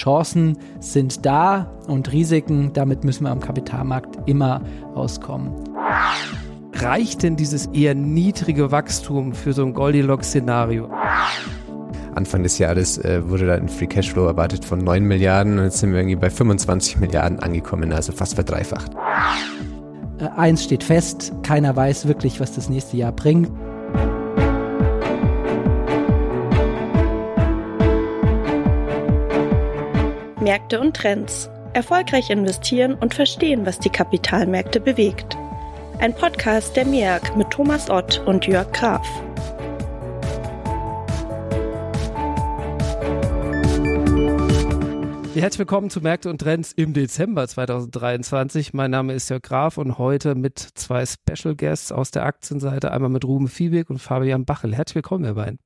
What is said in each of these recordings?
Chancen sind da und Risiken, damit müssen wir am Kapitalmarkt immer auskommen. Reicht denn dieses eher niedrige Wachstum für so ein Goldilocks-Szenario? Anfang des Jahres äh, wurde da ein Free Cashflow erwartet von 9 Milliarden und jetzt sind wir irgendwie bei 25 Milliarden angekommen, also fast verdreifacht. Äh, eins steht fest, keiner weiß wirklich, was das nächste Jahr bringt. Märkte und Trends. Erfolgreich investieren und verstehen, was die Kapitalmärkte bewegt. Ein Podcast der MEAG mit Thomas Ott und Jörg Graf. Herzlich willkommen zu Märkte und Trends im Dezember 2023. Mein Name ist Jörg Graf und heute mit zwei Special Guests aus der Aktienseite, einmal mit Ruben Fiebig und Fabian Bachel. Herzlich willkommen, ihr beiden.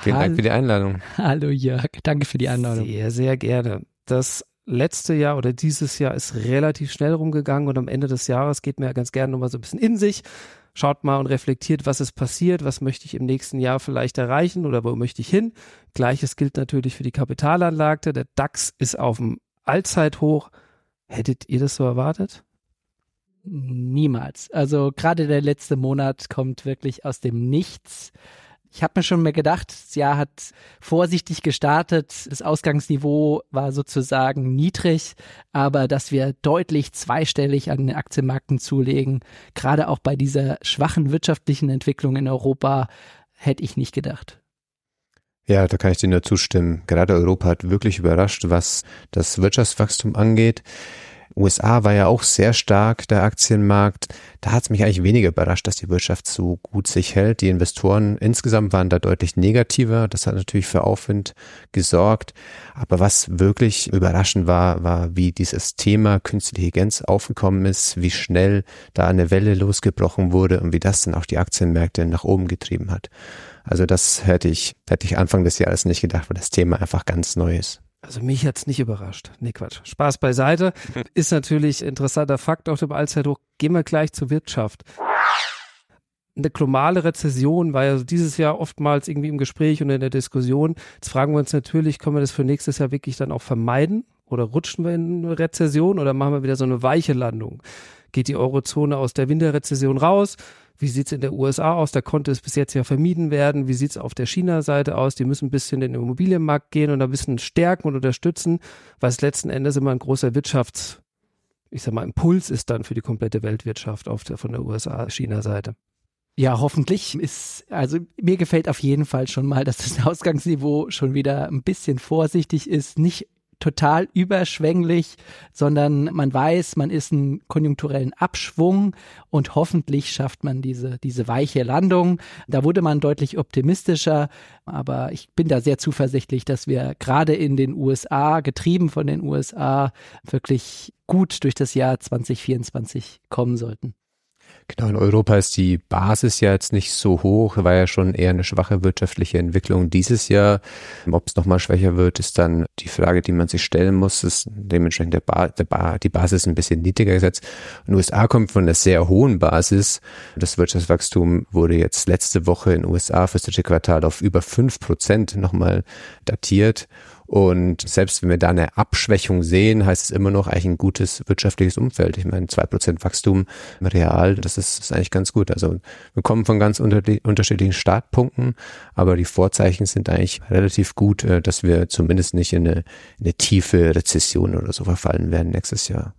Vielen Dank für die Einladung. Hallo Jörg, danke für die Einladung. Sehr, sehr gerne. Das letzte Jahr oder dieses Jahr ist relativ schnell rumgegangen und am Ende des Jahres geht mir ja ganz gerne nochmal so ein bisschen in sich, schaut mal und reflektiert, was ist passiert, was möchte ich im nächsten Jahr vielleicht erreichen oder wo möchte ich hin. Gleiches gilt natürlich für die Kapitalanlage. Der DAX ist auf dem Allzeithoch. Hättet ihr das so erwartet? Niemals. Also gerade der letzte Monat kommt wirklich aus dem Nichts. Ich habe mir schon mal gedacht, das Jahr hat vorsichtig gestartet. Das Ausgangsniveau war sozusagen niedrig, aber dass wir deutlich zweistellig an den Aktienmärkten zulegen, gerade auch bei dieser schwachen wirtschaftlichen Entwicklung in Europa, hätte ich nicht gedacht. Ja, da kann ich dir nur zustimmen. Gerade Europa hat wirklich überrascht, was das Wirtschaftswachstum angeht. USA war ja auch sehr stark, der Aktienmarkt. Da hat es mich eigentlich weniger überrascht, dass die Wirtschaft so gut sich hält. Die Investoren insgesamt waren da deutlich negativer. Das hat natürlich für Aufwind gesorgt. Aber was wirklich überraschend war, war, wie dieses Thema künstliche Intelligenz aufgekommen ist, wie schnell da eine Welle losgebrochen wurde und wie das dann auch die Aktienmärkte nach oben getrieben hat. Also das hätte ich, hätte ich Anfang des Jahres nicht gedacht, weil das Thema einfach ganz neu ist. Also mich hat's nicht überrascht. Nee, Quatsch. Spaß beiseite. Ist natürlich interessanter Fakt auf dem Allzeithoch. Gehen wir gleich zur Wirtschaft. Eine globale Rezession war ja dieses Jahr oftmals irgendwie im Gespräch und in der Diskussion. Jetzt fragen wir uns natürlich, können wir das für nächstes Jahr wirklich dann auch vermeiden? Oder rutschen wir in eine Rezession oder machen wir wieder so eine weiche Landung? Geht die Eurozone aus der Winterrezession raus? Wie sieht's in der USA aus? Da konnte es bis jetzt ja vermieden werden. Wie sieht's auf der China-Seite aus? Die müssen ein bisschen in den Immobilienmarkt gehen und ein bisschen stärken und unterstützen, weil es letzten Endes immer ein großer Wirtschafts, ich sag mal, Impuls ist dann für die komplette Weltwirtschaft auf der, von der USA-China-Seite. Ja, hoffentlich ist, also mir gefällt auf jeden Fall schon mal, dass das Ausgangsniveau schon wieder ein bisschen vorsichtig ist, nicht total überschwänglich, sondern man weiß, man ist einen konjunkturellen Abschwung und hoffentlich schafft man diese, diese weiche Landung. Da wurde man deutlich optimistischer, aber ich bin da sehr zuversichtlich, dass wir gerade in den USA, getrieben von den USA, wirklich gut durch das Jahr 2024 kommen sollten. Genau, in Europa ist die Basis ja jetzt nicht so hoch, war ja schon eher eine schwache wirtschaftliche Entwicklung dieses Jahr. Ob es nochmal schwächer wird, ist dann die Frage, die man sich stellen muss. Ist dementsprechend der ba der ba die Basis ein bisschen niedriger gesetzt. In den USA kommt von einer sehr hohen Basis. Das Wirtschaftswachstum wurde jetzt letzte Woche in den USA fürs dritte Quartal auf über fünf Prozent nochmal datiert. Und selbst wenn wir da eine Abschwächung sehen, heißt es immer noch eigentlich ein gutes wirtschaftliches Umfeld. Ich meine, zwei Prozent Wachstum real, das ist, ist eigentlich ganz gut. Also wir kommen von ganz unter unterschiedlichen Startpunkten, aber die Vorzeichen sind eigentlich relativ gut, äh, dass wir zumindest nicht in eine, in eine tiefe Rezession oder so verfallen werden nächstes Jahr.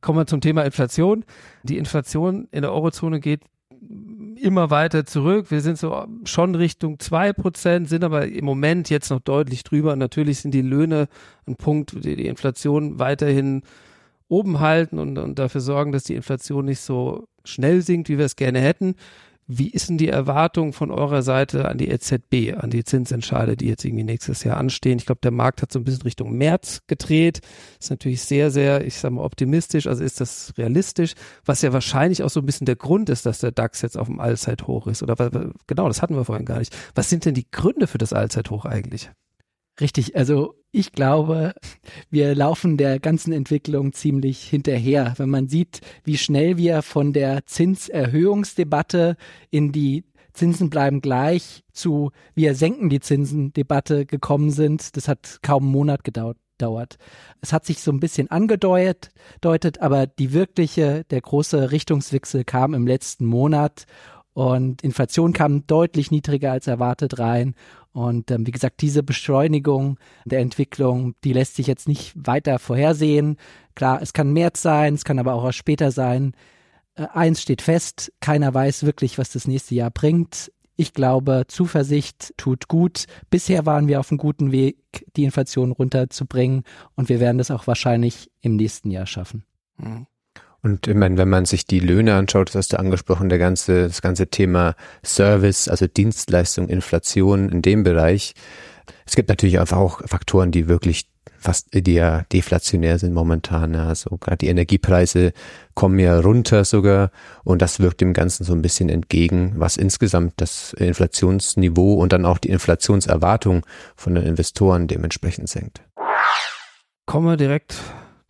Kommen wir zum Thema Inflation. Die Inflation in der Eurozone geht immer weiter zurück. Wir sind so schon Richtung zwei Prozent, sind aber im Moment jetzt noch deutlich drüber. natürlich sind die Löhne ein Punkt, die die Inflation weiterhin oben halten und, und dafür sorgen, dass die Inflation nicht so schnell sinkt, wie wir es gerne hätten. Wie ist denn die Erwartung von eurer Seite an die EZB, an die Zinsentscheide, die jetzt irgendwie nächstes Jahr anstehen? Ich glaube, der Markt hat so ein bisschen Richtung März gedreht. Ist natürlich sehr, sehr, ich sage mal, optimistisch. Also ist das realistisch? Was ja wahrscheinlich auch so ein bisschen der Grund ist, dass der DAX jetzt auf dem Allzeithoch ist. Oder genau, das hatten wir vorhin gar nicht. Was sind denn die Gründe für das Allzeithoch eigentlich? Richtig, also ich glaube, wir laufen der ganzen Entwicklung ziemlich hinterher. Wenn man sieht, wie schnell wir von der Zinserhöhungsdebatte in die Zinsen bleiben gleich zu wir senken die Zinsen Debatte gekommen sind. Das hat kaum einen Monat gedauert. Es hat sich so ein bisschen angedeutet, deutet, aber die wirkliche, der große Richtungswechsel kam im letzten Monat und Inflation kam deutlich niedriger als erwartet rein. Und ähm, wie gesagt, diese Beschleunigung der Entwicklung, die lässt sich jetzt nicht weiter vorhersehen. Klar, es kann März sein, es kann aber auch später sein. Äh, eins steht fest, keiner weiß wirklich, was das nächste Jahr bringt. Ich glaube, Zuversicht tut gut. Bisher waren wir auf einem guten Weg, die Inflation runterzubringen und wir werden das auch wahrscheinlich im nächsten Jahr schaffen. Mhm. Und ich meine, wenn man sich die Löhne anschaut, das hast du angesprochen, der ganze, das ganze Thema Service, also Dienstleistung, Inflation in dem Bereich. Es gibt natürlich einfach auch Faktoren, die wirklich fast die ja deflationär sind momentan. Also gerade die Energiepreise kommen ja runter sogar und das wirkt dem Ganzen so ein bisschen entgegen, was insgesamt das Inflationsniveau und dann auch die Inflationserwartung von den Investoren dementsprechend senkt. Kommen wir direkt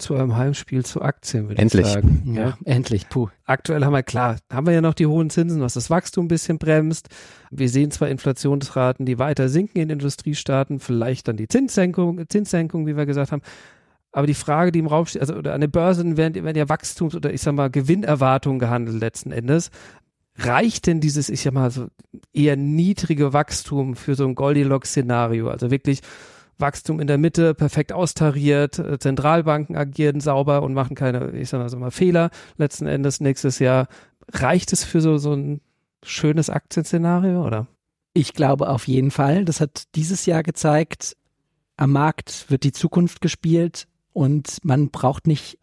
zu einem Heimspiel zu Aktien, würde endlich. ich sagen. Ja, ja, endlich, puh. Aktuell haben wir, klar, haben wir ja noch die hohen Zinsen, was das Wachstum ein bisschen bremst. Wir sehen zwar Inflationsraten, die weiter sinken in Industriestaaten, vielleicht dann die Zinssenkung, Zinssenkung, wie wir gesagt haben. Aber die Frage, die im Raum steht, also oder an den Börsen werden, werden ja Wachstums- oder ich sag mal Gewinnerwartungen gehandelt letzten Endes. Reicht denn dieses, ich sag mal, so eher niedrige Wachstum für so ein Goldilocks-Szenario? Also wirklich Wachstum in der Mitte perfekt austariert, äh, Zentralbanken agieren sauber und machen keine, ich sag mal, Fehler. Letzten Endes nächstes Jahr reicht es für so, so ein schönes Aktienszenario, oder? Ich glaube auf jeden Fall. Das hat dieses Jahr gezeigt. Am Markt wird die Zukunft gespielt und man braucht nicht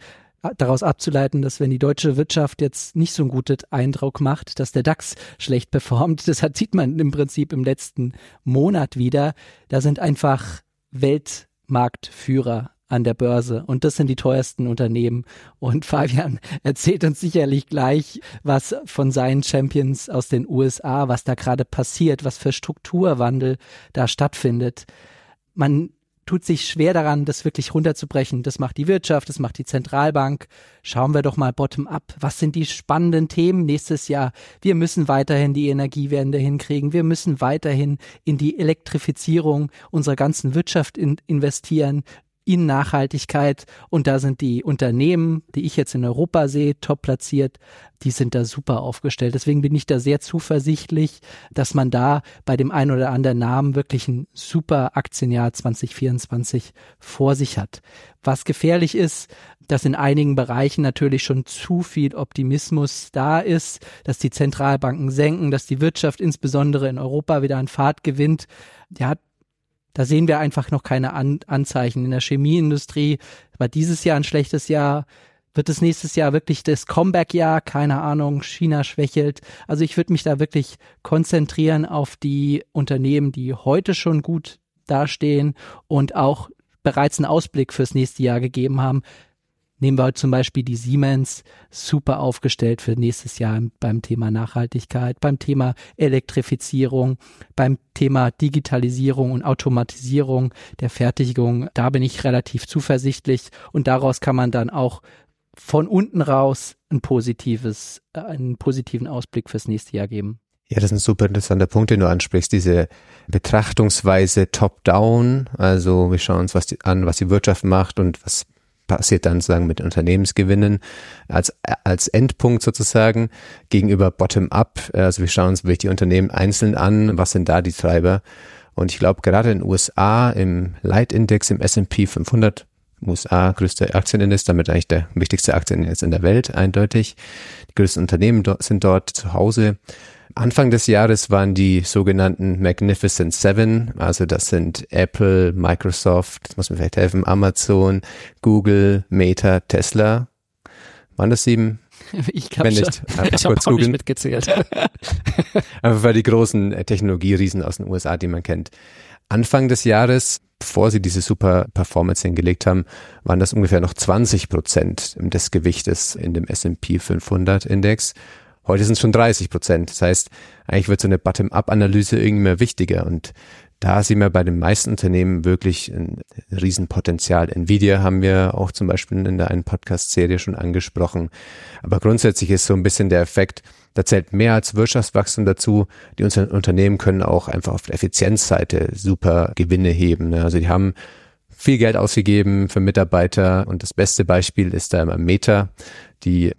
daraus abzuleiten, dass wenn die deutsche Wirtschaft jetzt nicht so einen guten Eindruck macht, dass der DAX schlecht performt. Das sieht man im Prinzip im letzten Monat wieder. Da sind einfach Weltmarktführer an der Börse und das sind die teuersten Unternehmen. Und Fabian erzählt uns sicherlich gleich was von seinen Champions aus den USA, was da gerade passiert, was für Strukturwandel da stattfindet. Man tut sich schwer daran, das wirklich runterzubrechen. Das macht die Wirtschaft, das macht die Zentralbank. Schauen wir doch mal bottom up. Was sind die spannenden Themen nächstes Jahr? Wir müssen weiterhin die Energiewende hinkriegen. Wir müssen weiterhin in die Elektrifizierung unserer ganzen Wirtschaft in investieren in Nachhaltigkeit. Und da sind die Unternehmen, die ich jetzt in Europa sehe, top platziert, die sind da super aufgestellt. Deswegen bin ich da sehr zuversichtlich, dass man da bei dem einen oder anderen Namen wirklich ein super Aktienjahr 2024 vor sich hat. Was gefährlich ist, dass in einigen Bereichen natürlich schon zu viel Optimismus da ist, dass die Zentralbanken senken, dass die Wirtschaft insbesondere in Europa wieder an Fahrt gewinnt. Ja, da sehen wir einfach noch keine An Anzeichen. In der Chemieindustrie war dieses Jahr ein schlechtes Jahr. Wird es nächstes Jahr wirklich das Comeback-Jahr? Keine Ahnung. China schwächelt. Also ich würde mich da wirklich konzentrieren auf die Unternehmen, die heute schon gut dastehen und auch bereits einen Ausblick fürs nächste Jahr gegeben haben. Nehmen wir zum Beispiel die Siemens, super aufgestellt für nächstes Jahr beim Thema Nachhaltigkeit, beim Thema Elektrifizierung, beim Thema Digitalisierung und Automatisierung der Fertigung. Da bin ich relativ zuversichtlich und daraus kann man dann auch von unten raus ein positives, äh, einen positiven Ausblick fürs nächste Jahr geben. Ja, das ist ein super interessanter Punkt, den du ansprichst, diese Betrachtungsweise top-down. Also wir schauen uns was die, an, was die Wirtschaft macht und was passiert dann sozusagen mit Unternehmensgewinnen als, als Endpunkt sozusagen gegenüber Bottom-up. Also wir schauen uns wirklich die Unternehmen einzeln an, was sind da die Treiber. Und ich glaube, gerade in den USA im Leitindex, im S&P 500, USA größter Aktienindex, damit eigentlich der wichtigste Aktienindex in der Welt, eindeutig. Die größten Unternehmen sind dort zu Hause. Anfang des Jahres waren die sogenannten Magnificent Seven, also das sind Apple, Microsoft, das muss mir vielleicht helfen, Amazon, Google, Meta, Tesla. Waren das sieben? Ich glaube schon. Nicht, ich habe auch nicht mitgezählt. Aber für die großen äh, Technologieriesen aus den USA, die man kennt. Anfang des Jahres, bevor sie diese super Performance hingelegt haben, waren das ungefähr noch 20 Prozent des Gewichtes in dem S&P 500 Index. Heute sind es schon 30 Prozent. Das heißt, eigentlich wird so eine Bottom-up-Analyse irgendwie mehr wichtiger und da sehen wir bei den meisten Unternehmen wirklich ein Riesenpotenzial. Nvidia haben wir auch zum Beispiel in der einen Podcast-Serie schon angesprochen. Aber grundsätzlich ist so ein bisschen der Effekt, da zählt mehr als Wirtschaftswachstum dazu. Die Unternehmen können auch einfach auf der Effizienzseite super Gewinne heben. Ne? Also die haben viel Geld ausgegeben für Mitarbeiter und das beste Beispiel ist da immer Meta, die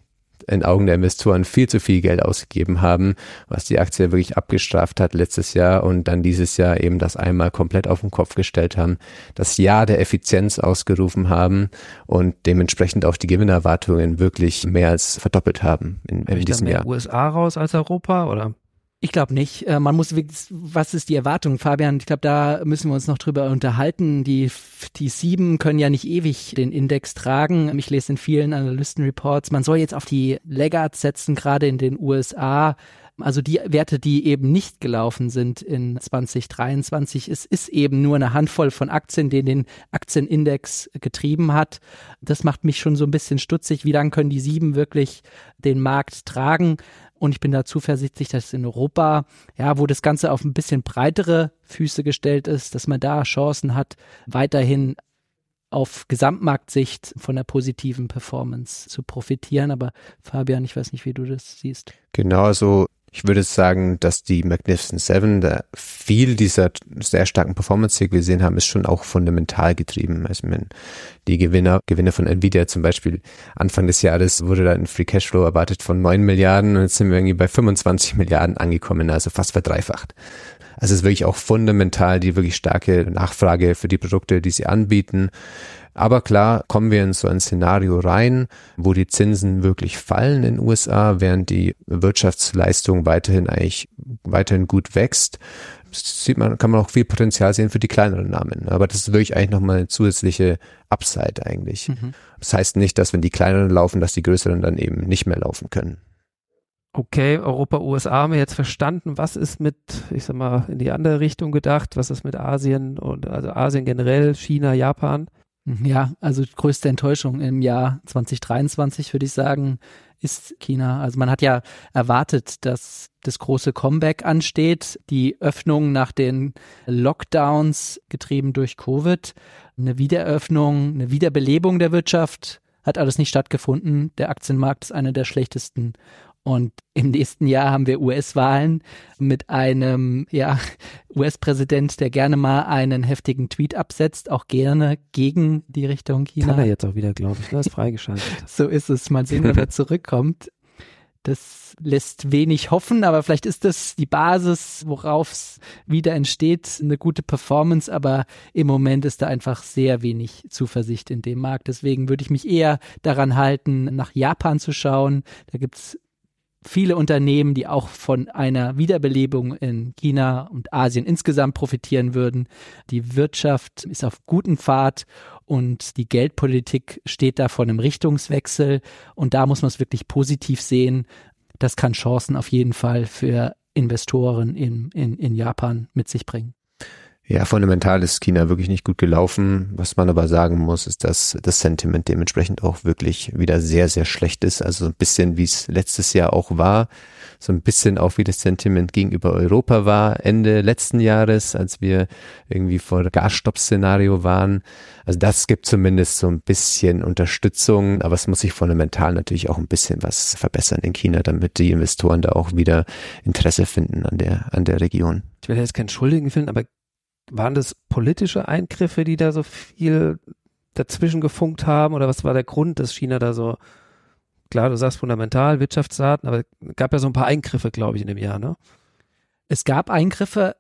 in Augen der Investoren viel zu viel Geld ausgegeben haben, was die Aktie wirklich abgestraft hat letztes Jahr und dann dieses Jahr eben das einmal komplett auf den Kopf gestellt haben, das Jahr der Effizienz ausgerufen haben und dementsprechend auch die Gewinnerwartungen wirklich mehr als verdoppelt haben in, in diesem Jahr. USA raus als Europa oder? Ich glaube nicht. Äh, man muss was ist die Erwartung, Fabian? Ich glaube, da müssen wir uns noch drüber unterhalten. Die, die sieben können ja nicht ewig den Index tragen. Ich lese in vielen Analystenreports, man soll jetzt auf die Laggards setzen, gerade in den USA. Also die Werte, die eben nicht gelaufen sind in 2023, es ist eben nur eine Handvoll von Aktien, die den Aktienindex getrieben hat. Das macht mich schon so ein bisschen stutzig. Wie lange können die sieben wirklich den Markt tragen? Und ich bin da zuversichtlich, dass in Europa, ja, wo das Ganze auf ein bisschen breitere Füße gestellt ist, dass man da Chancen hat, weiterhin auf Gesamtmarktsicht von der positiven Performance zu profitieren. Aber Fabian, ich weiß nicht, wie du das siehst. Genau, also ich würde sagen, dass die Magnificent Seven, da viel dieser sehr starken Performance, die wir gesehen haben, ist schon auch fundamental getrieben. Also wenn die Gewinner, Gewinner von Nvidia zum Beispiel Anfang des Jahres wurde da ein Free Cashflow erwartet von 9 Milliarden und jetzt sind wir irgendwie bei 25 Milliarden angekommen, also fast verdreifacht. Also es ist wirklich auch fundamental die wirklich starke Nachfrage für die Produkte, die sie anbieten. Aber klar, kommen wir in so ein Szenario rein, wo die Zinsen wirklich fallen in den USA, während die Wirtschaftsleistung weiterhin eigentlich weiterhin gut wächst. Sieht man, kann man auch viel Potenzial sehen für die kleineren Namen. Aber das ist wirklich eigentlich nochmal eine zusätzliche Upside eigentlich. Mhm. Das heißt nicht, dass wenn die kleineren laufen, dass die größeren dann eben nicht mehr laufen können. Okay, Europa, USA haben wir jetzt verstanden. Was ist mit, ich sag mal, in die andere Richtung gedacht? Was ist mit Asien und also Asien generell, China, Japan? Ja, also größte Enttäuschung im Jahr 2023 würde ich sagen, ist China. Also man hat ja erwartet, dass das große Comeback ansteht, die Öffnung nach den Lockdowns getrieben durch Covid, eine Wiedereröffnung, eine Wiederbelebung der Wirtschaft hat alles nicht stattgefunden. Der Aktienmarkt ist einer der schlechtesten und im nächsten Jahr haben wir US-Wahlen mit einem ja, US-Präsident, der gerne mal einen heftigen Tweet absetzt, auch gerne gegen die Richtung China. Kann er jetzt auch wieder, glaube ich, ne? ist freigeschaltet. so ist es. Mal sehen, wenn er zurückkommt. Das lässt wenig hoffen, aber vielleicht ist das die Basis, worauf es wieder entsteht, eine gute Performance, aber im Moment ist da einfach sehr wenig Zuversicht in dem Markt. Deswegen würde ich mich eher daran halten, nach Japan zu schauen. Da gibt's viele Unternehmen, die auch von einer Wiederbelebung in China und Asien insgesamt profitieren würden. Die Wirtschaft ist auf guten Pfad und die Geldpolitik steht da vor einem Richtungswechsel und da muss man es wirklich positiv sehen. Das kann Chancen auf jeden Fall für Investoren in, in, in Japan mit sich bringen. Ja, fundamental ist China wirklich nicht gut gelaufen. Was man aber sagen muss, ist, dass das Sentiment dementsprechend auch wirklich wieder sehr, sehr schlecht ist. Also ein bisschen wie es letztes Jahr auch war. So ein bisschen auch wie das Sentiment gegenüber Europa war Ende letzten Jahres, als wir irgendwie vor Gasstopp-Szenario waren. Also das gibt zumindest so ein bisschen Unterstützung, aber es muss sich fundamental natürlich auch ein bisschen was verbessern in China, damit die Investoren da auch wieder Interesse finden an der, an der Region. Ich will jetzt keinen Schuldigen finden, aber waren das politische Eingriffe, die da so viel dazwischen gefunkt haben? Oder was war der Grund, dass China da so, klar, du sagst fundamental, Wirtschaftsdaten, aber es gab ja so ein paar Eingriffe, glaube ich, in dem Jahr, ne? Es gab Eingriffe,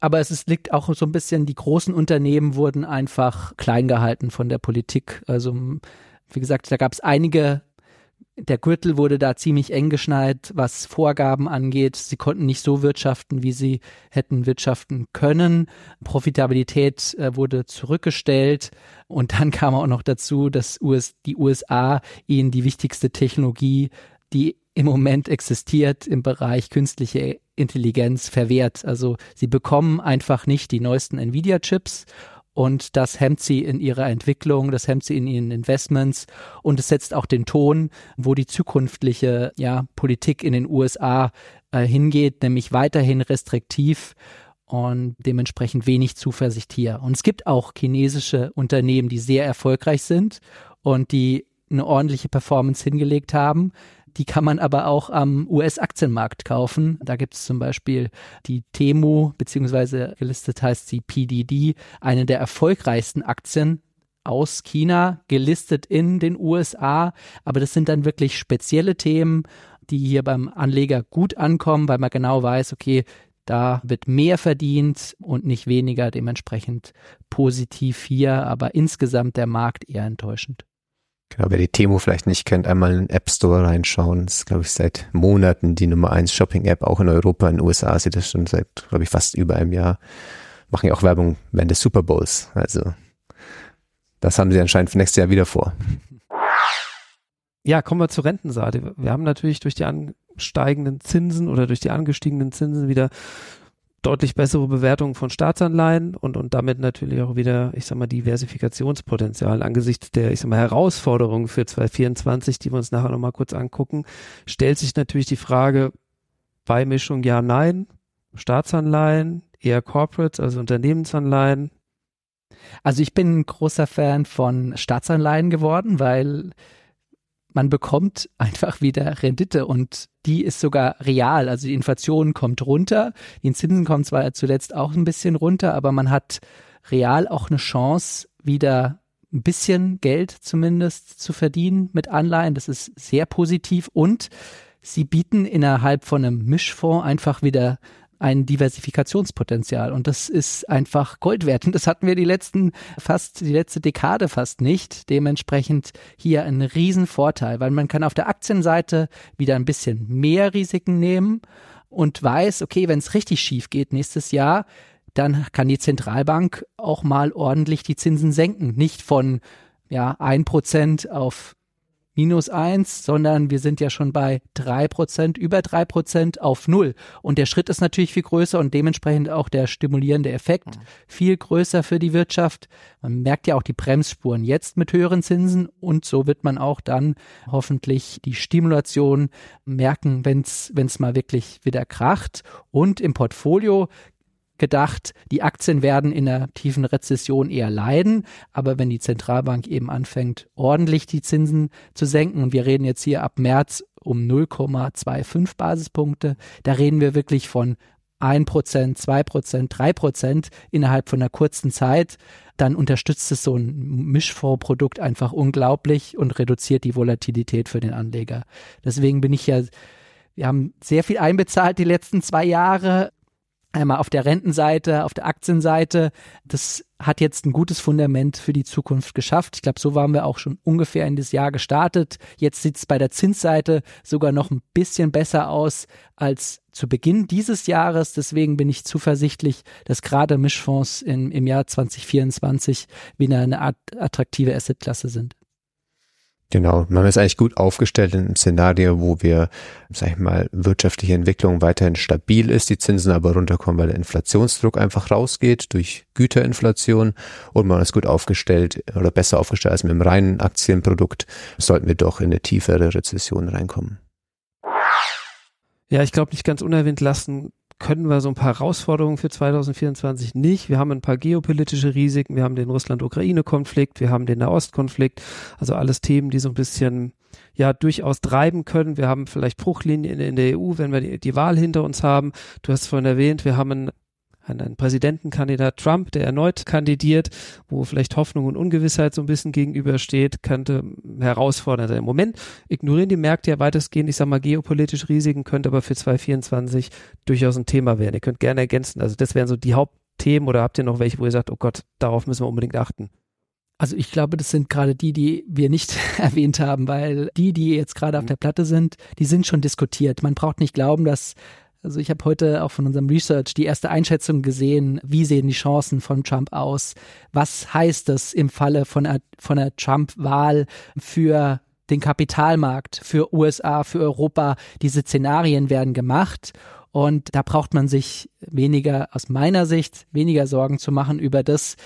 aber es ist, liegt auch so ein bisschen, die großen Unternehmen wurden einfach klein gehalten von der Politik. Also, wie gesagt, da gab es einige der Gürtel wurde da ziemlich eng geschneit, was Vorgaben angeht. Sie konnten nicht so wirtschaften, wie sie hätten wirtschaften können. Profitabilität äh, wurde zurückgestellt. Und dann kam auch noch dazu, dass US, die USA ihnen die wichtigste Technologie, die im Moment existiert im Bereich künstliche Intelligenz verwehrt. Also sie bekommen einfach nicht die neuesten Nvidia-Chips und das hemmt sie in ihrer Entwicklung, das hemmt sie in ihren Investments und es setzt auch den Ton, wo die zukünftige ja, Politik in den USA äh, hingeht, nämlich weiterhin restriktiv und dementsprechend wenig Zuversicht hier. Und es gibt auch chinesische Unternehmen, die sehr erfolgreich sind und die eine ordentliche Performance hingelegt haben. Die kann man aber auch am US-Aktienmarkt kaufen. Da gibt es zum Beispiel die Temu, beziehungsweise gelistet heißt sie PDD, eine der erfolgreichsten Aktien aus China, gelistet in den USA. Aber das sind dann wirklich spezielle Themen, die hier beim Anleger gut ankommen, weil man genau weiß, okay, da wird mehr verdient und nicht weniger, dementsprechend positiv hier, aber insgesamt der Markt eher enttäuschend. Genau, wer die Temo vielleicht nicht kennt, einmal in den App Store reinschauen. Das ist, glaube ich, seit Monaten die Nummer eins Shopping-App, auch in Europa, in den USA sieht das schon seit, glaube ich, fast über einem Jahr. Machen ja auch Werbung während des Super Bowls. Also das haben sie anscheinend für nächstes Jahr wieder vor. Ja, kommen wir zur Rentenseite. Wir haben natürlich durch die ansteigenden Zinsen oder durch die angestiegenen Zinsen wieder deutlich bessere Bewertungen von Staatsanleihen und, und damit natürlich auch wieder, ich sag mal, Diversifikationspotenzial angesichts der, ich sag mal, Herausforderungen für 2024, die wir uns nachher nochmal kurz angucken, stellt sich natürlich die Frage, Beimischung ja, nein, Staatsanleihen, eher Corporates, also Unternehmensanleihen. Also ich bin ein großer Fan von Staatsanleihen geworden, weil man bekommt einfach wieder Rendite und die ist sogar real. Also die Inflation kommt runter, die Zinsen kommen zwar zuletzt auch ein bisschen runter, aber man hat real auch eine Chance, wieder ein bisschen Geld zumindest zu verdienen mit Anleihen. Das ist sehr positiv und sie bieten innerhalb von einem Mischfonds einfach wieder ein Diversifikationspotenzial und das ist einfach Gold wert. Und das hatten wir die letzten fast, die letzte Dekade fast nicht. Dementsprechend hier ein Riesenvorteil, weil man kann auf der Aktienseite wieder ein bisschen mehr Risiken nehmen und weiß, okay, wenn es richtig schief geht nächstes Jahr, dann kann die Zentralbank auch mal ordentlich die Zinsen senken. Nicht von ja, ein Prozent auf minus eins, sondern wir sind ja schon bei drei Prozent, über drei Prozent auf null. Und der Schritt ist natürlich viel größer und dementsprechend auch der stimulierende Effekt mhm. viel größer für die Wirtschaft. Man merkt ja auch die Bremsspuren jetzt mit höheren Zinsen und so wird man auch dann hoffentlich die Stimulation merken, wenn es mal wirklich wieder kracht. Und im Portfolio gedacht, die Aktien werden in der tiefen Rezession eher leiden, aber wenn die Zentralbank eben anfängt, ordentlich die Zinsen zu senken, und wir reden jetzt hier ab März um 0,25 Basispunkte, da reden wir wirklich von 1%, 2%, 3% innerhalb von einer kurzen Zeit, dann unterstützt es so ein Mischfondsprodukt einfach unglaublich und reduziert die Volatilität für den Anleger. Deswegen bin ich ja wir haben sehr viel einbezahlt die letzten zwei Jahre einmal auf der Rentenseite, auf der Aktienseite. Das hat jetzt ein gutes Fundament für die Zukunft geschafft. Ich glaube, so waren wir auch schon ungefähr in das Jahr gestartet. Jetzt sieht es bei der Zinsseite sogar noch ein bisschen besser aus als zu Beginn dieses Jahres. Deswegen bin ich zuversichtlich, dass gerade Mischfonds in, im Jahr 2024 wieder eine Art attraktive Assetklasse sind. Genau, man ist eigentlich gut aufgestellt in einem Szenario, wo wir, sag ich mal, wirtschaftliche Entwicklung weiterhin stabil ist, die Zinsen aber runterkommen, weil der Inflationsdruck einfach rausgeht durch Güterinflation und man ist gut aufgestellt oder besser aufgestellt als mit dem reinen Aktienprodukt, sollten wir doch in eine tiefere Rezession reinkommen. Ja, ich glaube nicht ganz unerwähnt lassen, können wir so ein paar Herausforderungen für 2024 nicht. Wir haben ein paar geopolitische Risiken, wir haben den Russland-Ukraine-Konflikt, wir haben den Nahostkonflikt, also alles Themen, die so ein bisschen ja durchaus treiben können. Wir haben vielleicht Bruchlinien in der EU, wenn wir die, die Wahl hinter uns haben. Du hast vorhin erwähnt, wir haben einen Präsidentenkandidat Trump, der erneut kandidiert, wo vielleicht Hoffnung und Ungewissheit so ein bisschen gegenübersteht, könnte herausfordernd sein. Im Moment ignorieren die Märkte ja weitestgehend, ich sag mal, geopolitische Risiken, könnte aber für 2024 durchaus ein Thema werden. Ihr könnt gerne ergänzen. Also das wären so die Hauptthemen oder habt ihr noch welche, wo ihr sagt, oh Gott, darauf müssen wir unbedingt achten? Also ich glaube, das sind gerade die, die wir nicht erwähnt haben, weil die, die jetzt gerade auf mhm. der Platte sind, die sind schon diskutiert. Man braucht nicht glauben, dass also ich habe heute auch von unserem Research die erste Einschätzung gesehen, wie sehen die Chancen von Trump aus? Was heißt das im Falle von einer, von einer Trump-Wahl für den Kapitalmarkt, für USA, für Europa? Diese Szenarien werden gemacht und da braucht man sich weniger, aus meiner Sicht, weniger Sorgen zu machen über das,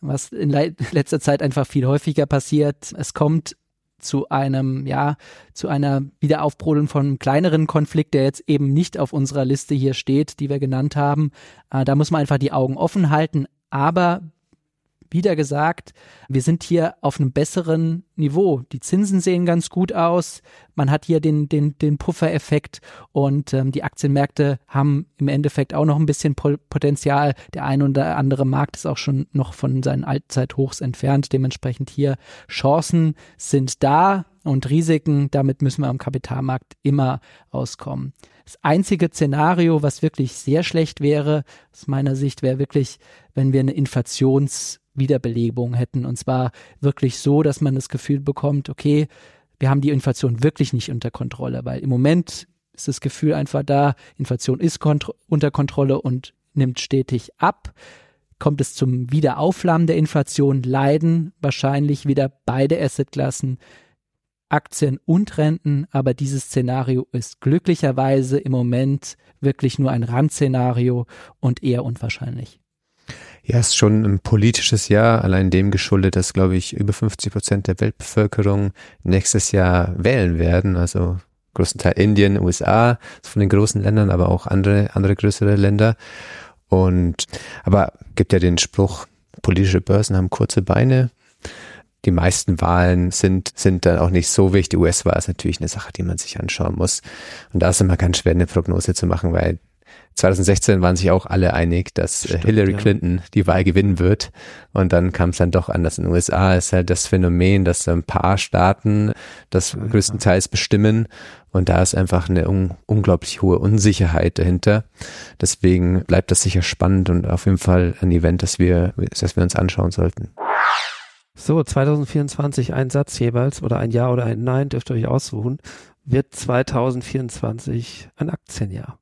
was in letzter Zeit einfach viel häufiger passiert. Es kommt zu einem, ja, zu einer Wiederaufbrodeln von kleineren Konflikt, der jetzt eben nicht auf unserer Liste hier steht, die wir genannt haben. Äh, da muss man einfach die Augen offen halten. Aber wieder gesagt, wir sind hier auf einem besseren Niveau. Die Zinsen sehen ganz gut aus. Man hat hier den, den, den Puffereffekt und ähm, die Aktienmärkte haben im Endeffekt auch noch ein bisschen Potenzial. Der ein oder andere Markt ist auch schon noch von seinen Allzeithochs entfernt. Dementsprechend hier Chancen sind da und Risiken. Damit müssen wir am Kapitalmarkt immer auskommen. Das einzige Szenario, was wirklich sehr schlecht wäre, aus meiner Sicht, wäre wirklich, wenn wir eine Inflations Wiederbelebung hätten. Und zwar wirklich so, dass man das Gefühl bekommt, okay, wir haben die Inflation wirklich nicht unter Kontrolle, weil im Moment ist das Gefühl einfach da, Inflation ist kont unter Kontrolle und nimmt stetig ab. Kommt es zum Wiederaufflammen der Inflation, leiden wahrscheinlich wieder beide Assetklassen, Aktien und Renten, aber dieses Szenario ist glücklicherweise im Moment wirklich nur ein Randszenario und eher unwahrscheinlich. Ja, es ist schon ein politisches Jahr, allein dem geschuldet, dass, glaube ich, über 50 Prozent der Weltbevölkerung nächstes Jahr wählen werden. Also größten Teil Indien, USA, von den großen Ländern, aber auch andere, andere größere Länder. Und, aber gibt ja den Spruch, politische Börsen haben kurze Beine. Die meisten Wahlen sind, sind dann auch nicht so wichtig. US-Wahl ist natürlich eine Sache, die man sich anschauen muss. Und da ist immer ganz schwer, eine Prognose zu machen, weil 2016 waren sich auch alle einig, dass äh, Stimmt, Hillary ja. Clinton die Wahl gewinnen wird. Und dann kam es dann doch anders. In den USA ist halt das Phänomen, dass ein paar Staaten das ja, größtenteils bestimmen. Und da ist einfach eine un unglaublich hohe Unsicherheit dahinter. Deswegen bleibt das sicher spannend und auf jeden Fall ein Event, das wir, das wir uns anschauen sollten. So, 2024 ein Satz jeweils oder ein Ja oder ein Nein, dürft ihr euch aussuchen. Wird 2024 ein Aktienjahr?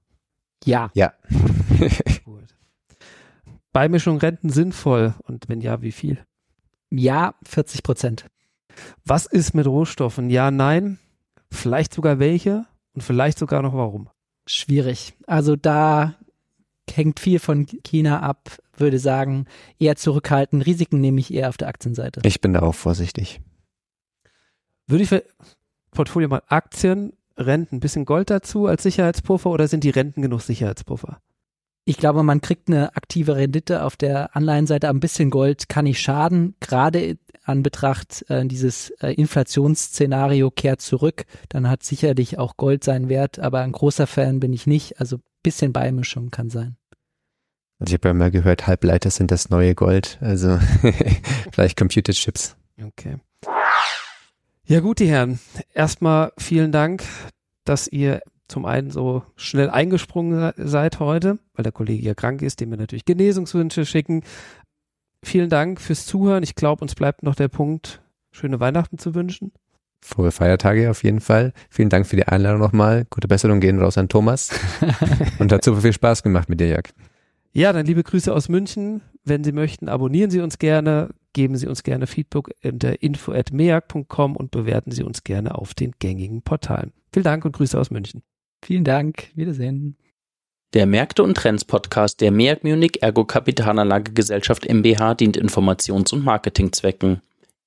Ja. Ja. Gut. Beimischung Renten sinnvoll und wenn ja, wie viel? Ja, 40 Prozent. Was ist mit Rohstoffen? Ja, nein. Vielleicht sogar welche und vielleicht sogar noch warum? Schwierig. Also da hängt viel von China ab, würde sagen, eher zurückhalten. Risiken nehme ich eher auf der Aktienseite. Ich bin da auch vorsichtig. Würde ich für Portfolio mal Aktien, Renten, ein bisschen Gold dazu als Sicherheitspuffer oder sind die Renten genug Sicherheitspuffer? Ich glaube, man kriegt eine aktive Rendite auf der Anleihenseite. Ein bisschen Gold kann nicht schaden. Gerade an Betracht äh, dieses äh, Inflationsszenario kehrt zurück. Dann hat sicherlich auch Gold seinen Wert. Aber ein großer Fan bin ich nicht. Also bisschen Beimischung kann sein. Also ich habe ja mal gehört, Halbleiter sind das neue Gold. Also vielleicht Computerchips. Okay. Ja gut, die Herren. Erstmal vielen Dank, dass ihr zum einen so schnell eingesprungen seid heute, weil der Kollege ja krank ist, dem wir natürlich Genesungswünsche schicken. Vielen Dank fürs Zuhören. Ich glaube, uns bleibt noch der Punkt, schöne Weihnachten zu wünschen. Frohe Feiertage auf jeden Fall. Vielen Dank für die Einladung nochmal. Gute Besserung gehen raus an Thomas. Und hat super viel Spaß gemacht mit dir, Jörg. Ja, dann liebe Grüße aus München. Wenn Sie möchten, abonnieren Sie uns gerne, geben Sie uns gerne Feedback unter info.meag.com und bewerten Sie uns gerne auf den gängigen Portalen. Vielen Dank und Grüße aus München. Vielen Dank. Wiedersehen. Der Märkte und Trends Podcast der MEAG Munich Ergo Kapitalanlage Gesellschaft MBH dient Informations- und Marketingzwecken.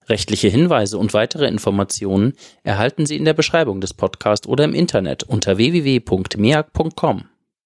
Rechtliche Hinweise und weitere Informationen erhalten Sie in der Beschreibung des Podcasts oder im Internet unter www.meag.com.